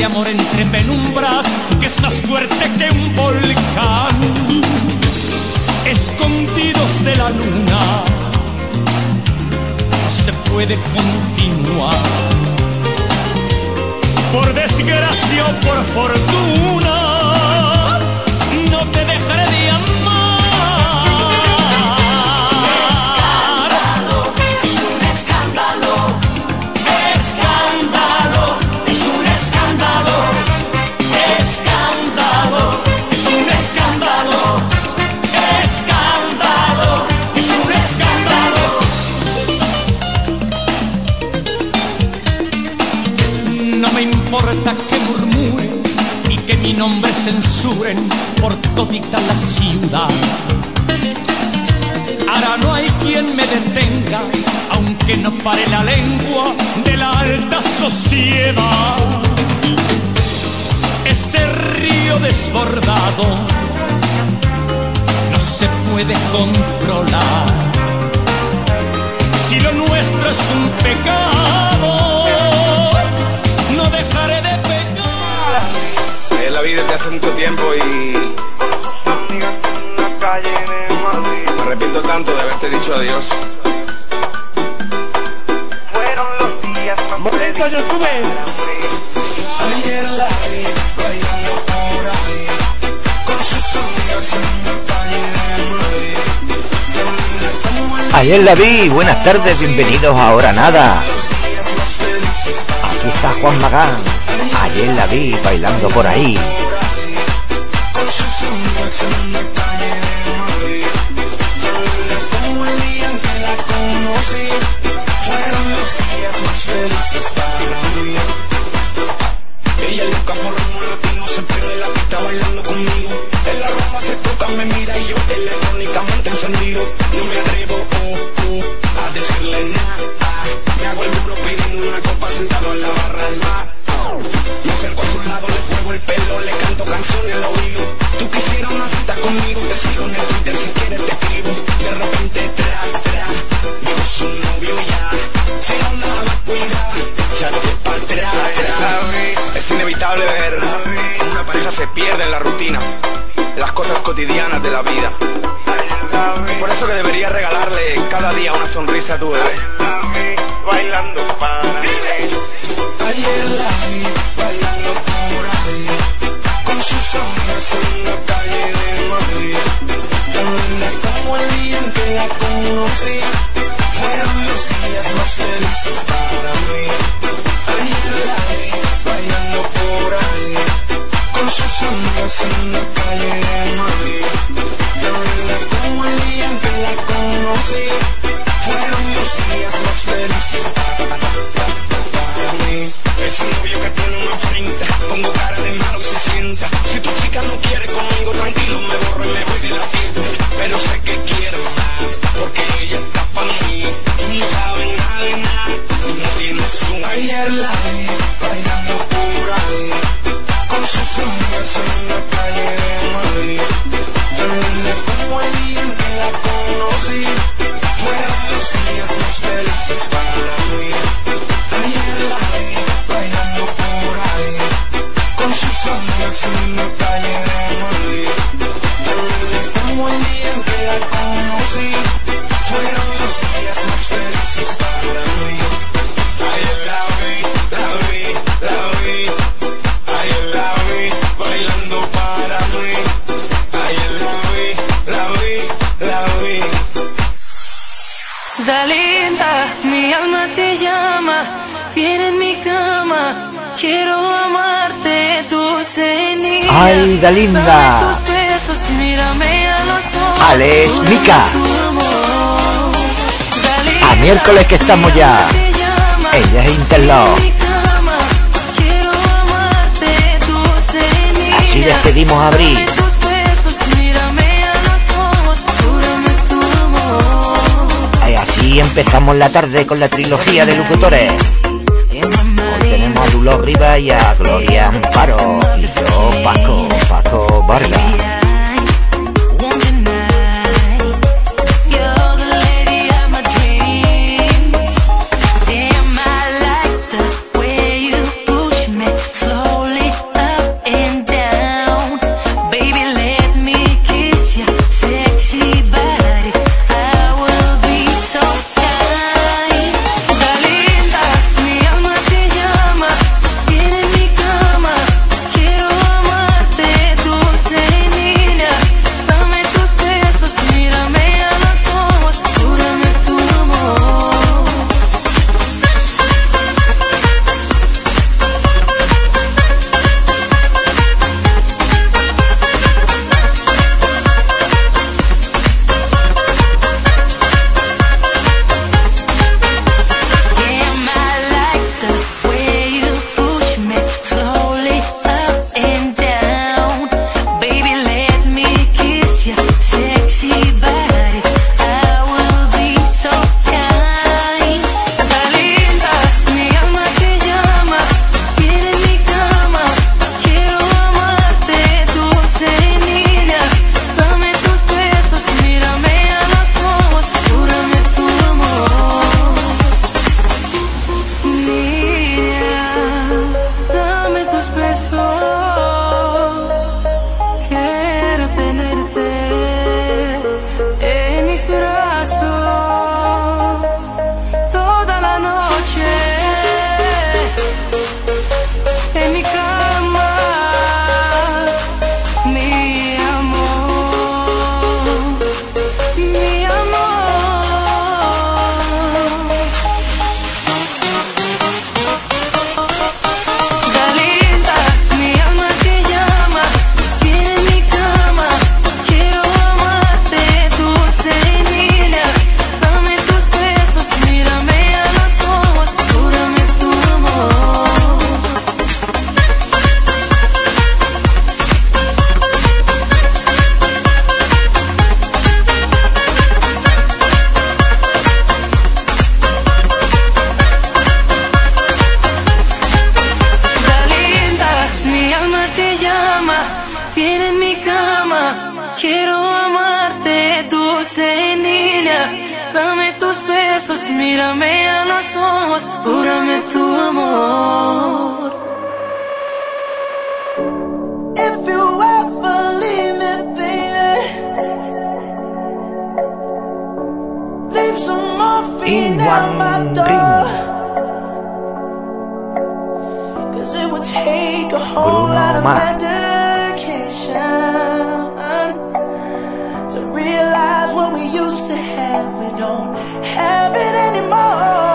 Este amor entre penumbras que es más fuerte que un volcán. Escondidos de la luna, no se puede continuar. Por desgracia o por fortuna, todita la ciudad. Ahora no hay quien me detenga, aunque no pare la lengua de la alta sociedad. Este río desbordado no se puede controlar. Si lo nuestro es un pecado, no dejaré de pecar. Es la vida desde hace mucho tiempo y me arrepiento tanto de haberte dicho adiós. Momento YouTube. Ayer la vi bailando por ahí con sus amigas en la calle de Madrid. Ayer la vi, buenas tardes, bienvenidos a Ahora Nada. días más Aquí está Juan Magán. Ayer la vi bailando por ahí. Fueron los días más felices para mí. Ella loca por ritmo latino se pierde la pista bailando conmigo. En la Roma se toca, me mira y yo electrónicamente encendido. No me atrevo se pierde en la rutina, en las cosas cotidianas de la vida. Por eso que deberías regalarle cada día una sonrisa a tu bebé. Bailando para Ayer la vi bailando por ahí Con sus amigas en la calle de Madrid Tan linda como el día en que la conocí Fueron los días más felices para mí Ayer la vi bailando por ahí Con sus amigas en la calle de Madrid Tan linda como el día en que la conocí Fueron los días más felices El miércoles que estamos ya. Ella es Interlock. Así despedimos a Abril. Así empezamos la tarde con la trilogía de locutores. Hoy tenemos a Luló Rivas y a Gloria Amparo y yo. what we used to have, we don't have it anymore.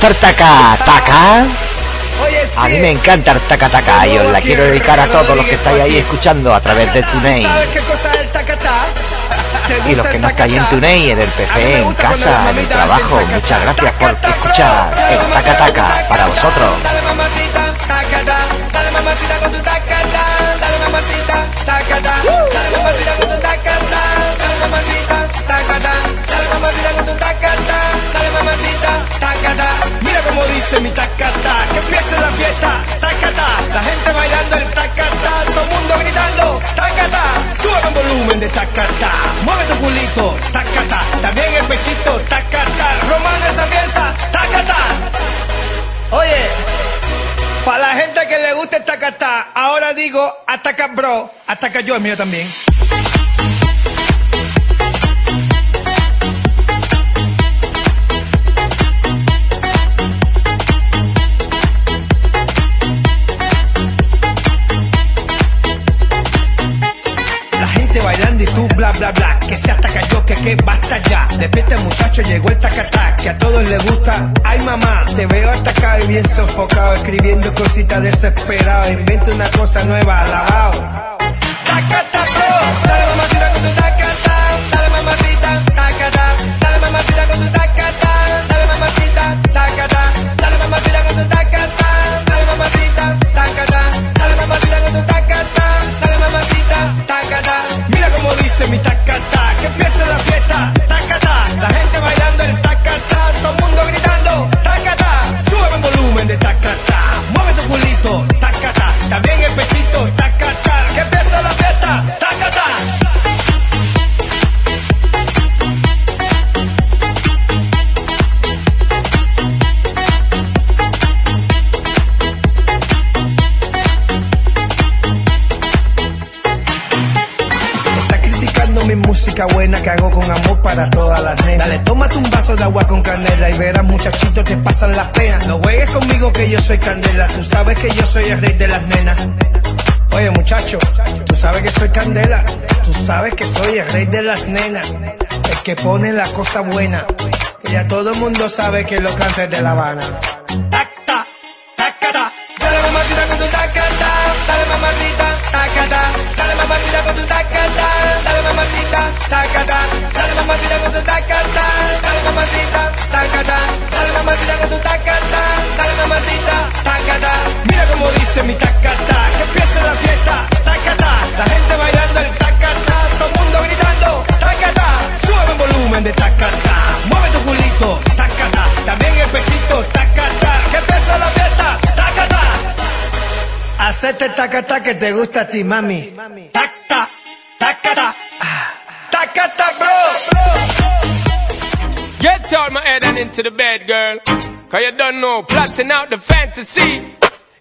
Gusta el taca? A mí me encanta el taca y os la quiero dedicar a todos los que estáis ahí escuchando a través de TuneIn. Y los que no estáis en TuneIn, en el PC, en casa, en el trabajo, muchas gracias por escuchar el taca taca para vosotros. Dale mamacita, dale mamacita tacata, que empiece la fiesta, tacata, la gente bailando el tacata, todo el mundo gritando, tacata, sube el volumen de tacata, mueve tu culito, tacata, también el pechito, tacata, román esa pieza, tacata. Oye, para la gente que le gusta el tacatá, ahora digo ataca bro, ataca yo el mío también. Bla que se ataca yo, que que basta ya. Despierta muchacho, llegó el tacatá, que a todos les gusta. Ay mamá, te veo atacado y bien sofocado, escribiendo cositas desesperado. Inventa una cosa nueva, alabao. Tacata buena que hago con amor para todas las nenas. Dale, tómate un vaso de agua con canela y verás muchachitos te pasan las penas. No juegues conmigo que yo soy candela, tú sabes que yo soy el rey de las nenas. Oye muchacho, tú sabes que soy candela, tú sabes que soy el rey de las nenas, el que pone la cosa buena. Que ya todo el mundo sabe que lo canta es de La Habana. Tacta, tacata, dale mamacita con tu tacata, dale mamacita, tacata, dale mamacita con tu tacata, dale mamacita, tacata, dale mamacita con tu tacata, dale mamacita, tacata, dale mamacita con tu tacata, dale mamacita, tacata. Mira cómo dice mi tacata, que empiece la fiesta, tacata, la gente bailando el tacata, todo el mundo gritando, tacata, sube el volumen de tacata, mueve tu culito, tacata, también el pechito, tacata, que empiece la fiesta, tacata. Hacete tacata que te gusta a ti, mami. Tacata, ah, tacata. Get out my head and into the bed, girl. Cause you don't know, plotting out the fantasy.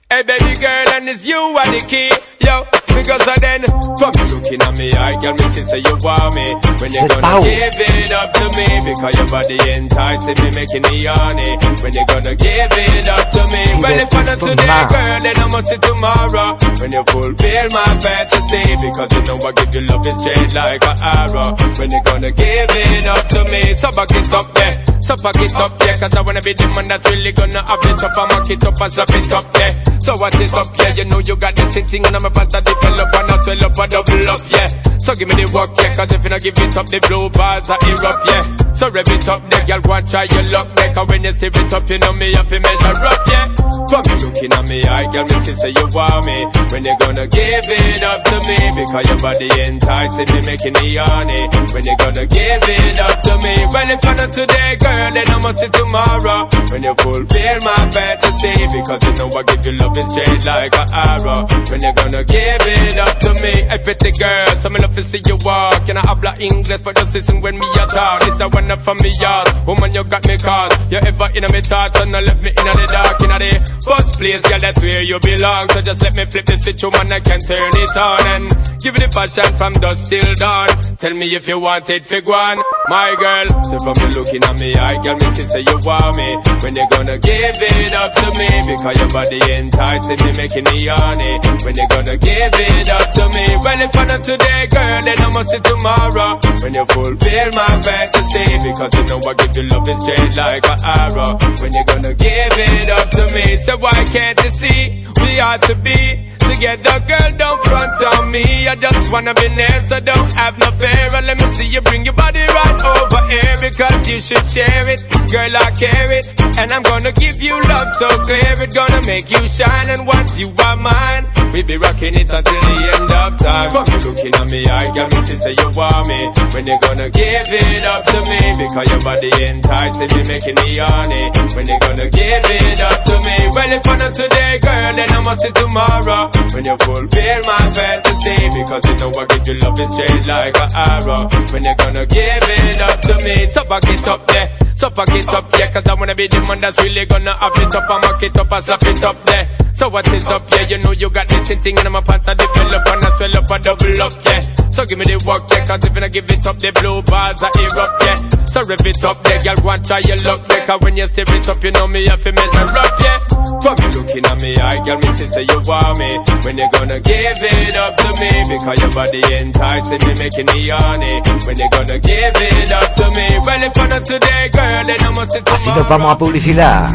Hey, baby girl, and it's you are the key. Yo, because of then. From you looking at me, I girl, me see say you want me. When you gonna give it up to me, because your body enticing me, making me horny. When you gonna give it up to me, well if I not today, girl, then I must see tomorrow. When you fulfill my fantasy, because you know I give you love and straight like an arrow. When you gonna give it up to me, so back it up there. So back it up there, cause I wanna be the man that's really gonna have it up mock it up and slap it up there. So what is up, yeah, you know you got this thing on my pants to develop and I swell up and double up, yeah. So give me the work, yeah, cause if you not give it up, the blue bars are erupt, yeah. So rev it up, there, girl, go try your luck, there, cause when you stir it up, you know me, have to measure up, yeah. From you looking at me, I girl, me see say you want me. When you gonna give it up to me, because your body enticing me, making me horny. When you gonna give it up to me, well if I not today, girl, then I must see tomorrow. When you fulfill my fantasy, because you know I give you love and straight like an arrow. When you gonna give it up to me, hey pretty girl, so me love to see you walk. And I habla English, for just listen when me a talk. This a one up from me yard, woman you got me caught. You ever in my thoughts and I left me in the dark, in the first place, girl, that's where you belong. So just let me flip the switch, woman, I can turn it on and give it the passion from dusk till dawn. Tell me if you want it, fig one, my girl. So from you looking at me, I girl, me say you want me. When you gonna give it up to me, because your body enticing me, making me horny. When you gonna give it up to me, well if I not today, girl, then I must see tomorrow. When you fulfill my fantasy, because you know I give you love and straight like an arrow. When you gonna give it up to me, so why can't you see we ought to be together, girl? Don't front on me. I just wanna be near, so don't have no fear. And let me see you bring your body right over here, because you should share it, girl. I care it, and I'm gonna give you love so clear. It gonna make you shine, and once you are mine, we be rocking it until the end of time. From you looking at me, I got me to say you want me. When you gonna give it up to me, because your body enticing me, making me horny. When you gonna give it up to me, well if I not today, girl, then I must see tomorrow. When you fulfill my fantasy, because you know I give you love and straight like an arrow. When you gonna give it up to me, so back it up there. So pack it up, yeah, cause I wanna be the man that's really gonna have it up and mock it up and slap it up there. So what is up, yeah, you know you got this thing in my pants, I develop and I swell up and double up, yeah. So give me the work, yeah, cause if I give it up, the blue bars are erupt, yeah. So rev it up there, girl, and try your luck there, cause when you stir it up, you know me have to measure up, yeah. From you looking at me, I girl, me say you want me. When you gonna give it up to me, because your body enticing me, making me horny. When you gonna give it up to me, well if I not today, girl, then I must see Así nos vamos a publicidad.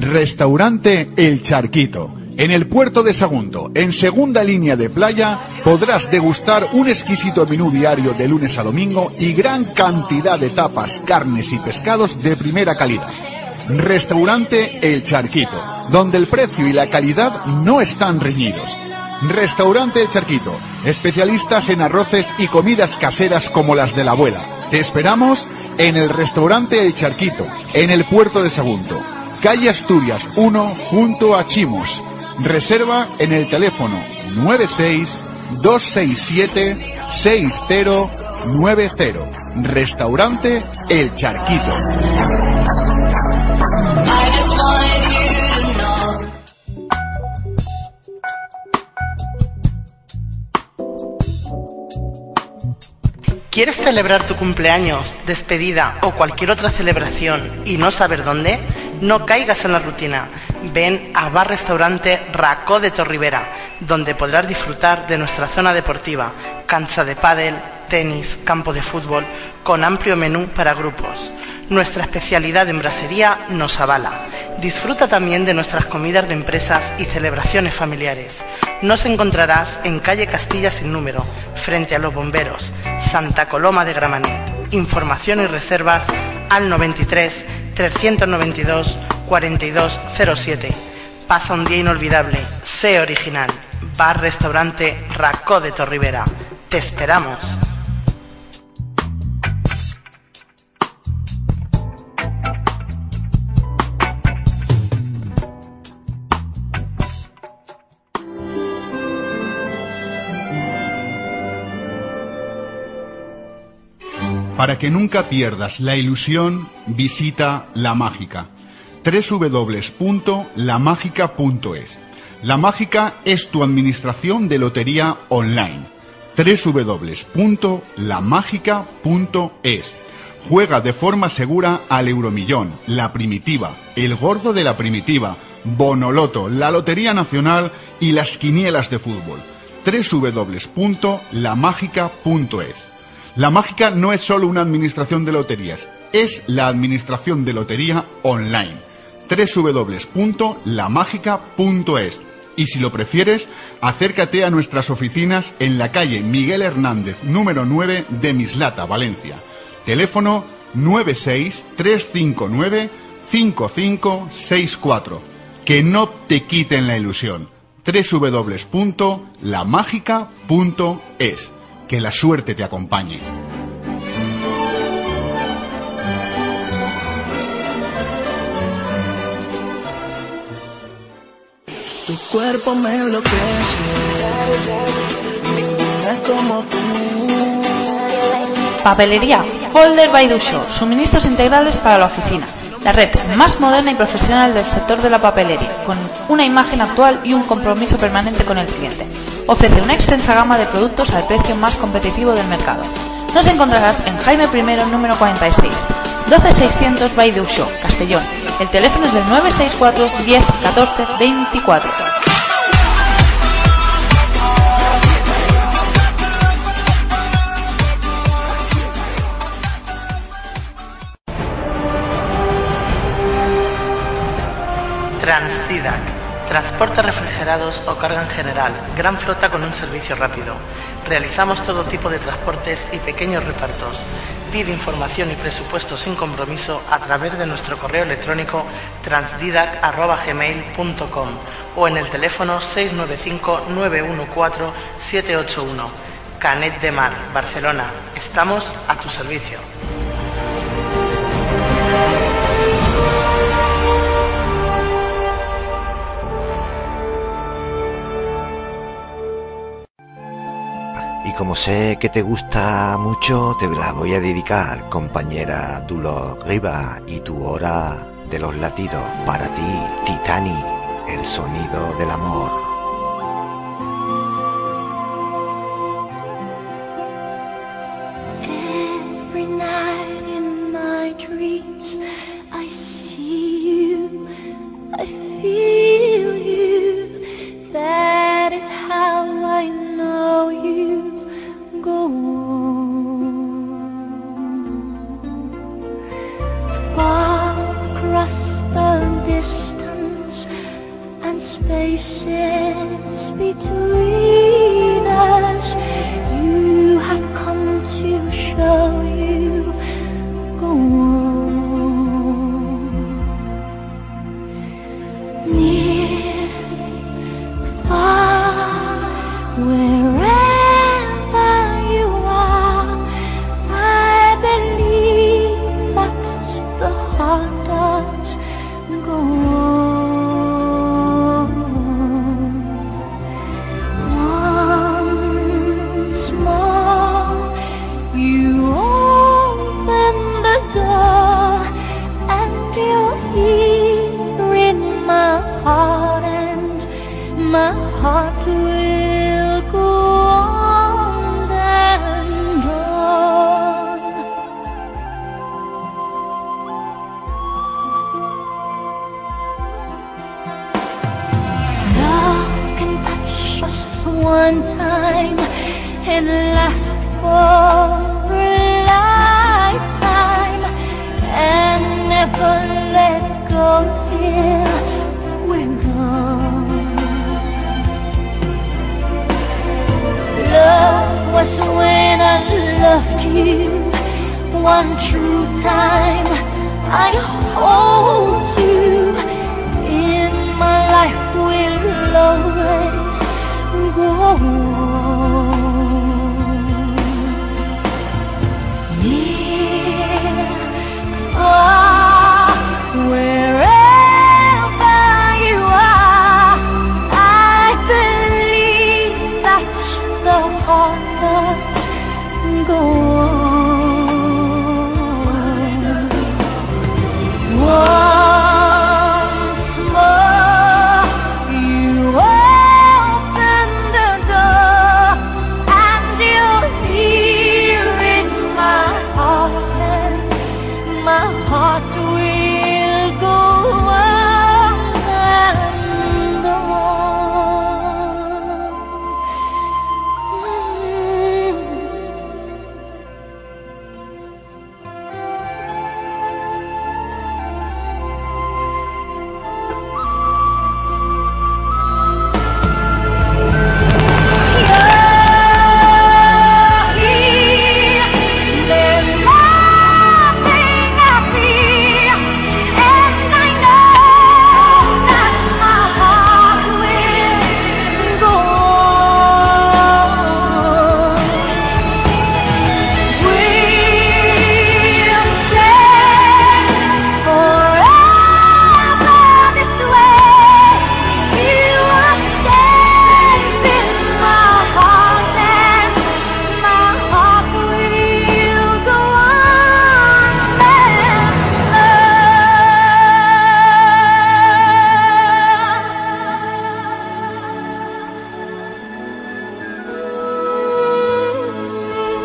Restaurante El Charquito. En el puerto de Sagunto, en segunda línea de playa, podrás degustar un exquisito menú diario de lunes a domingo y gran cantidad de tapas, carnes y pescados de primera calidad. Restaurante El Charquito, donde el precio y la calidad no están reñidos. Restaurante El Charquito, especialistas en arroces y comidas caseras como las de la abuela. Te esperamos en el Restaurante El Charquito, en el puerto de Sagunto, calle Asturias 1, junto a Chimos. Reserva en el teléfono 96 267 6090. Restaurante El Charquito. ¿Quieres celebrar tu cumpleaños, despedida o cualquier otra celebración y no saber dónde? No caigas en la rutina. Ven a Bar Restaurante Racó de Torribera, donde podrás disfrutar de nuestra zona deportiva, cancha de pádel, tenis, campo de fútbol, con amplio menú para grupos. Nuestra especialidad en brasería nos avala. Disfruta también de nuestras comidas de empresas y celebraciones familiares. Nos encontrarás en calle Castilla sin número, frente a los bomberos, Santa Coloma de Gramanet. Información y reservas al 93 392 4207. Pasa un día inolvidable. Sé original. Bar Restaurante Racó de Torribera. Te esperamos. Para que nunca pierdas la ilusión, visita La Mágica. www.lamágica.es. La Mágica es tu administración de lotería online. www.lamagica.es Juega de forma segura al Euromillón, la Primitiva, el Gordo de la Primitiva, Bonoloto, la Lotería Nacional y las quinielas de fútbol. www.lamagica.es La Mágica no es solo una administración de loterías, es la administración de lotería online. www.lamagica.es y si lo prefieres, acércate a nuestras oficinas en la calle Miguel Hernández, número 9 de Mislata, Valencia. Teléfono 963595564. Que no te quiten la ilusión. www.lamagica.es. Que la suerte te acompañe. Tu cuerpo me enloquece. Ninguna es como tú. Papelería Folder by Dusho, suministros integrales para la oficina. La red más moderna y profesional del sector de la papelería, con una imagen actual y un compromiso permanente con el cliente. Ofrece una extensa gama de productos al precio más competitivo del mercado. Nos encontrarás en Jaime I, número 46, 12600 by Dusho, Castellón. El teléfono es del 964 10 14 24. Transdidac. Transporte refrigerados o carga en general. Gran flota con un servicio rápido. Realizamos todo tipo de transportes y pequeños repartos. Pide información y presupuesto sin compromiso a través de nuestro correo electrónico transdidac.gmail.com o en el teléfono 695-914-781. Canet de Mar, Barcelona. Estamos a tu servicio. Como sé que te gusta mucho, te la voy a dedicar, compañera Dulo Riva, y tu hora de los latidos para ti, Titani, el sonido del amor. where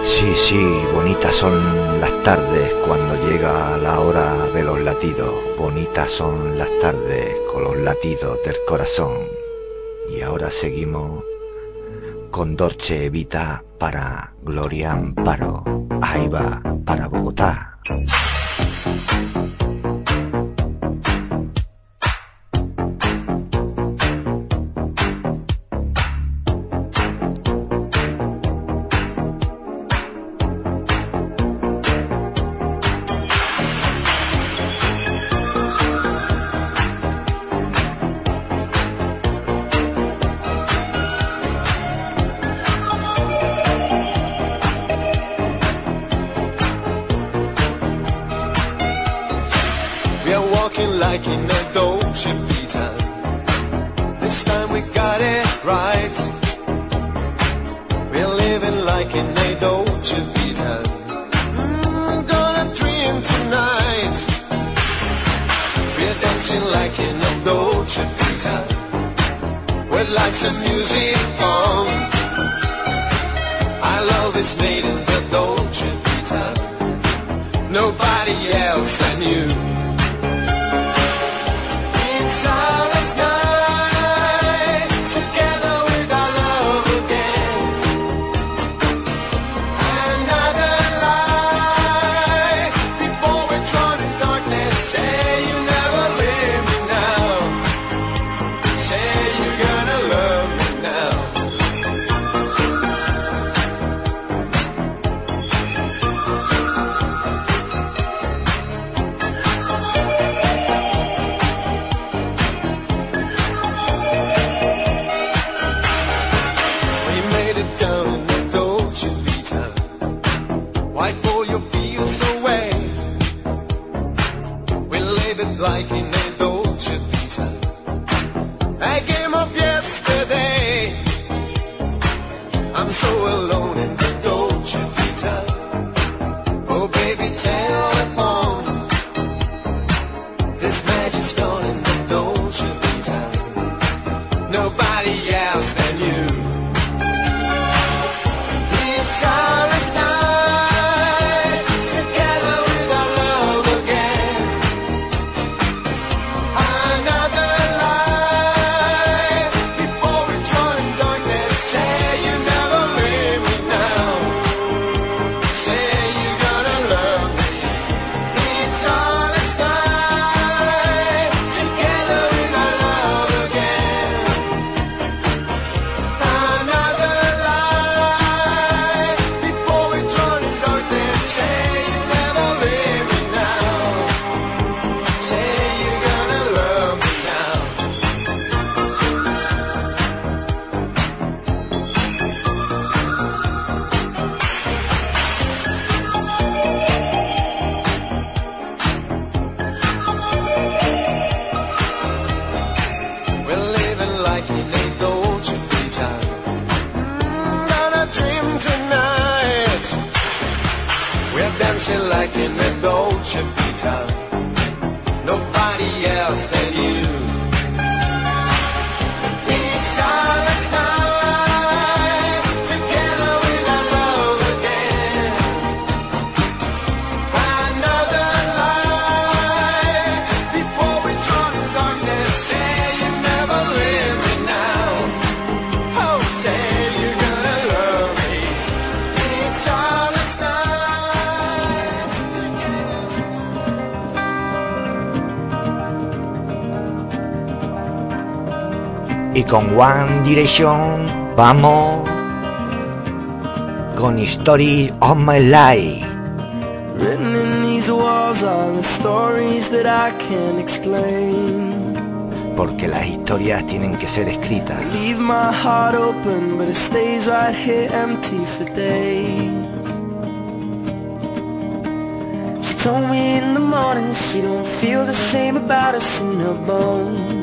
Sí, sí, bonitas son las tardes cuando llega la hora de los latidos. Bonitas son las tardes con los latidos del corazón. Y ahora seguimos con Dorche Evita para Gloria Amparo. Ahí va, para Bogotá. One Direction vamos con Story of My Life. Written in these walls are the stories that I can't explain. Porque las historias tienen que ser escritas. Leave my heart open, but it stays right here empty for days. She told me in the morning she don't feel the same about us in her bones.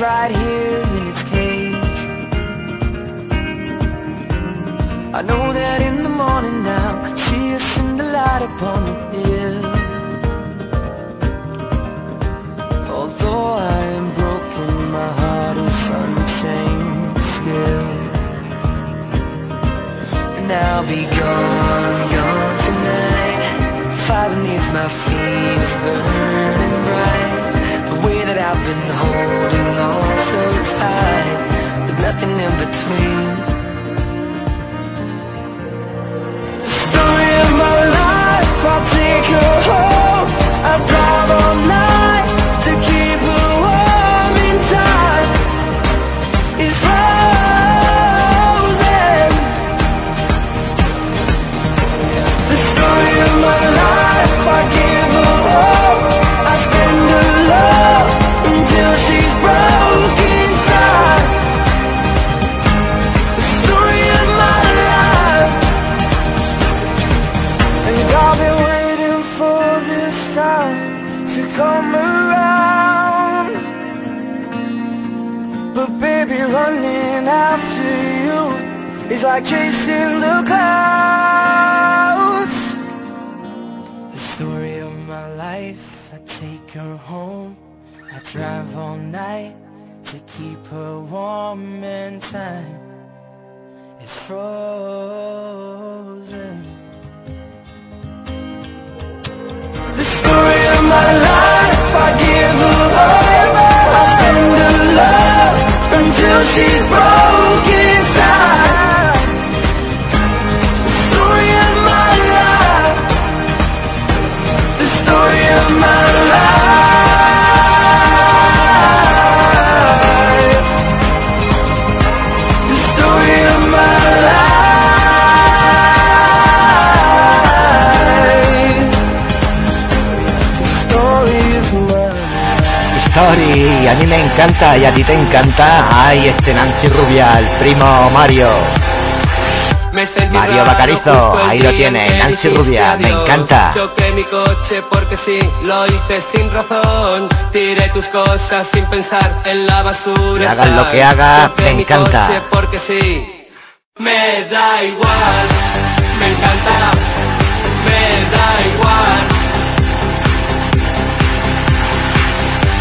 right here in its cage. I know that in the morning now, see us in the light upon the hill. Although I am broken, my heart is unchained still. And I'll be gone, gone tonight. Fire beneath my feet is burning bright. I've been holding on so tight, with nothing in between. The story of my life, I'll take her home. Time is frozen. The story of my life, I give her all. I spend her love until she's broke me encanta y a ti te encanta. Ay, este Nancy Rubia, el primo Mario. Me Mario Bacarizo, ahí lo tiene, Nancy Rubia, me adiós. encanta. Choqué mi coche porque sí, lo hice sin razón. Tiré tus cosas sin pensar en la basura. Y hagas lo que hagas, me encanta. coche porque sí, me da igual, me encanta, me da igual.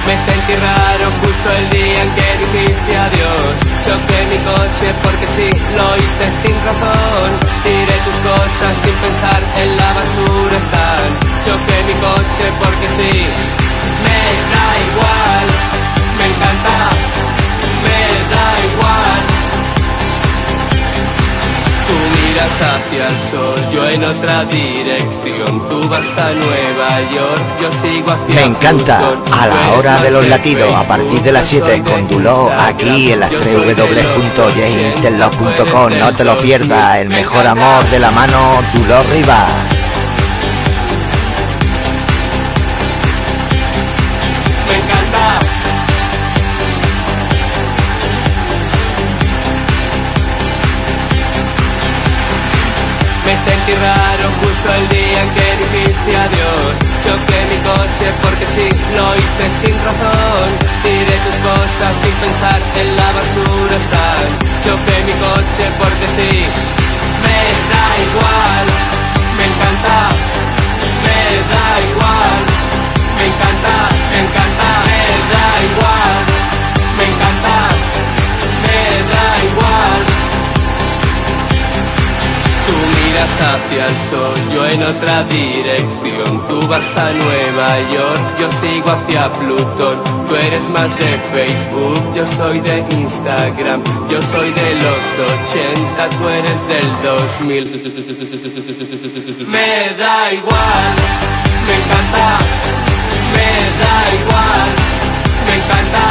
Me sentí raro justo el día en que dijiste adiós. Choqué mi coche porque sí, lo hice sin razón. Tiré tus cosas sin pensar en la basura están. Choqué mi coche porque sí, me da igual. Me encanta, me da igual. Miras hacia el sol, yo en otra dirección. Tú vas a Nueva York, yo sigo hacia Me encanta a la hora de los latidos a partir de las 7 Facebook, con Duló aquí en las 3w.jamesterlove.com no te lo pierdas el mejor amor de la mano Duló Rivas Raro justo el día en que dijiste adiós. Choqué mi coche porque sí, lo hice sin razón. Tiré tus cosas sin pensar en la basura están. Choqué mi coche porque sí, me da igual. Me encanta, me da igual. Me encanta, me encanta, me da igual. Miras hacia el sol, yo en otra dirección. Tú vas a Nueva York, yo sigo hacia Plutón. Tú eres más de Facebook, yo soy de Instagram. Yo soy de los 80, tú eres del 2000. Me da igual, me encanta, me da igual. Me encanta,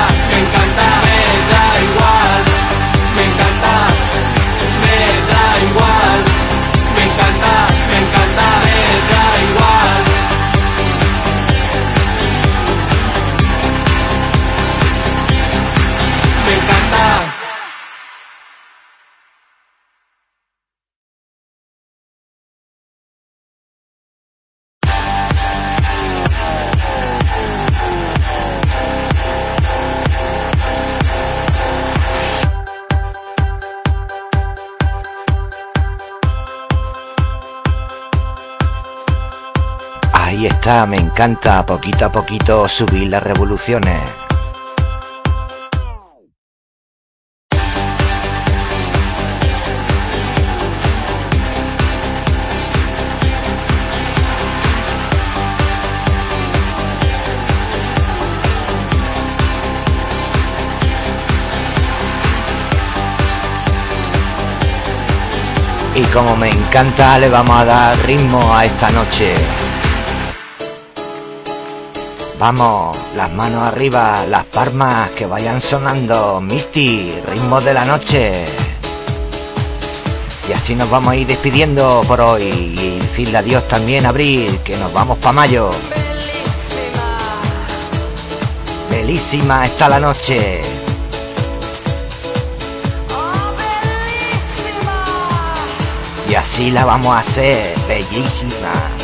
Me encanta poquito a poquito subir las revoluciones. Y como me encanta, le vamos a dar ritmo a esta noche. Vamos, las manos arriba, las palmas que vayan sonando. Misty, ritmo de la noche. Y así nos vamos a ir despidiendo por hoy. Y decirle adiós también Abril, que nos vamos para mayo. Belísima está la noche. Y así la vamos a hacer, bellísima.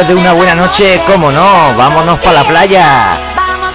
Después de una buena noche, cómo no, vámonos para la playa. Vamos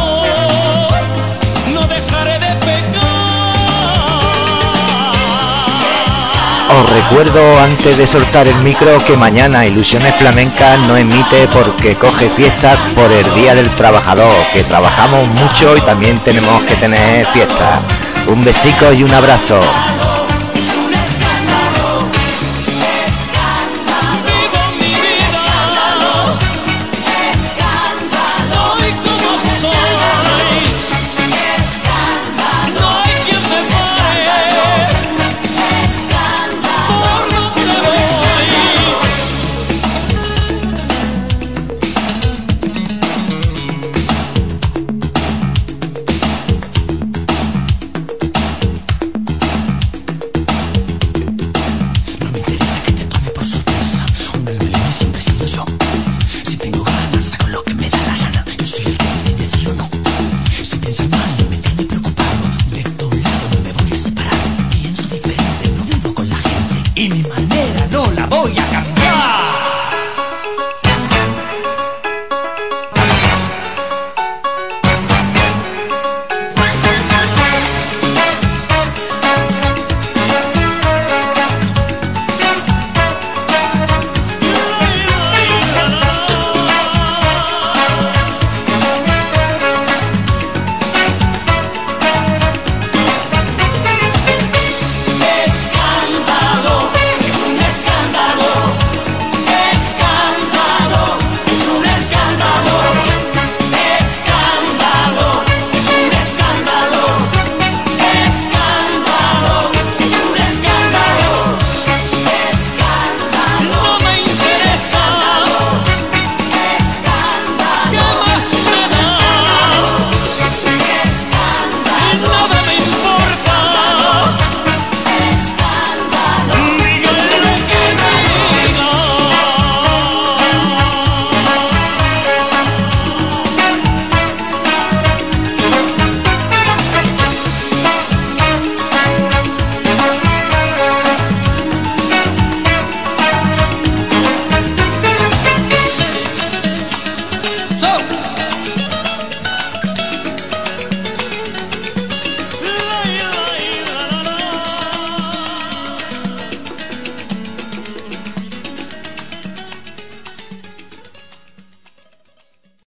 Os recuerdo antes de soltar el micro que mañana Ilusiones Flamencas no emite porque coge fiestas por el Día del Trabajador, que trabajamos mucho y también tenemos que tener fiestas. Un besico y un abrazo.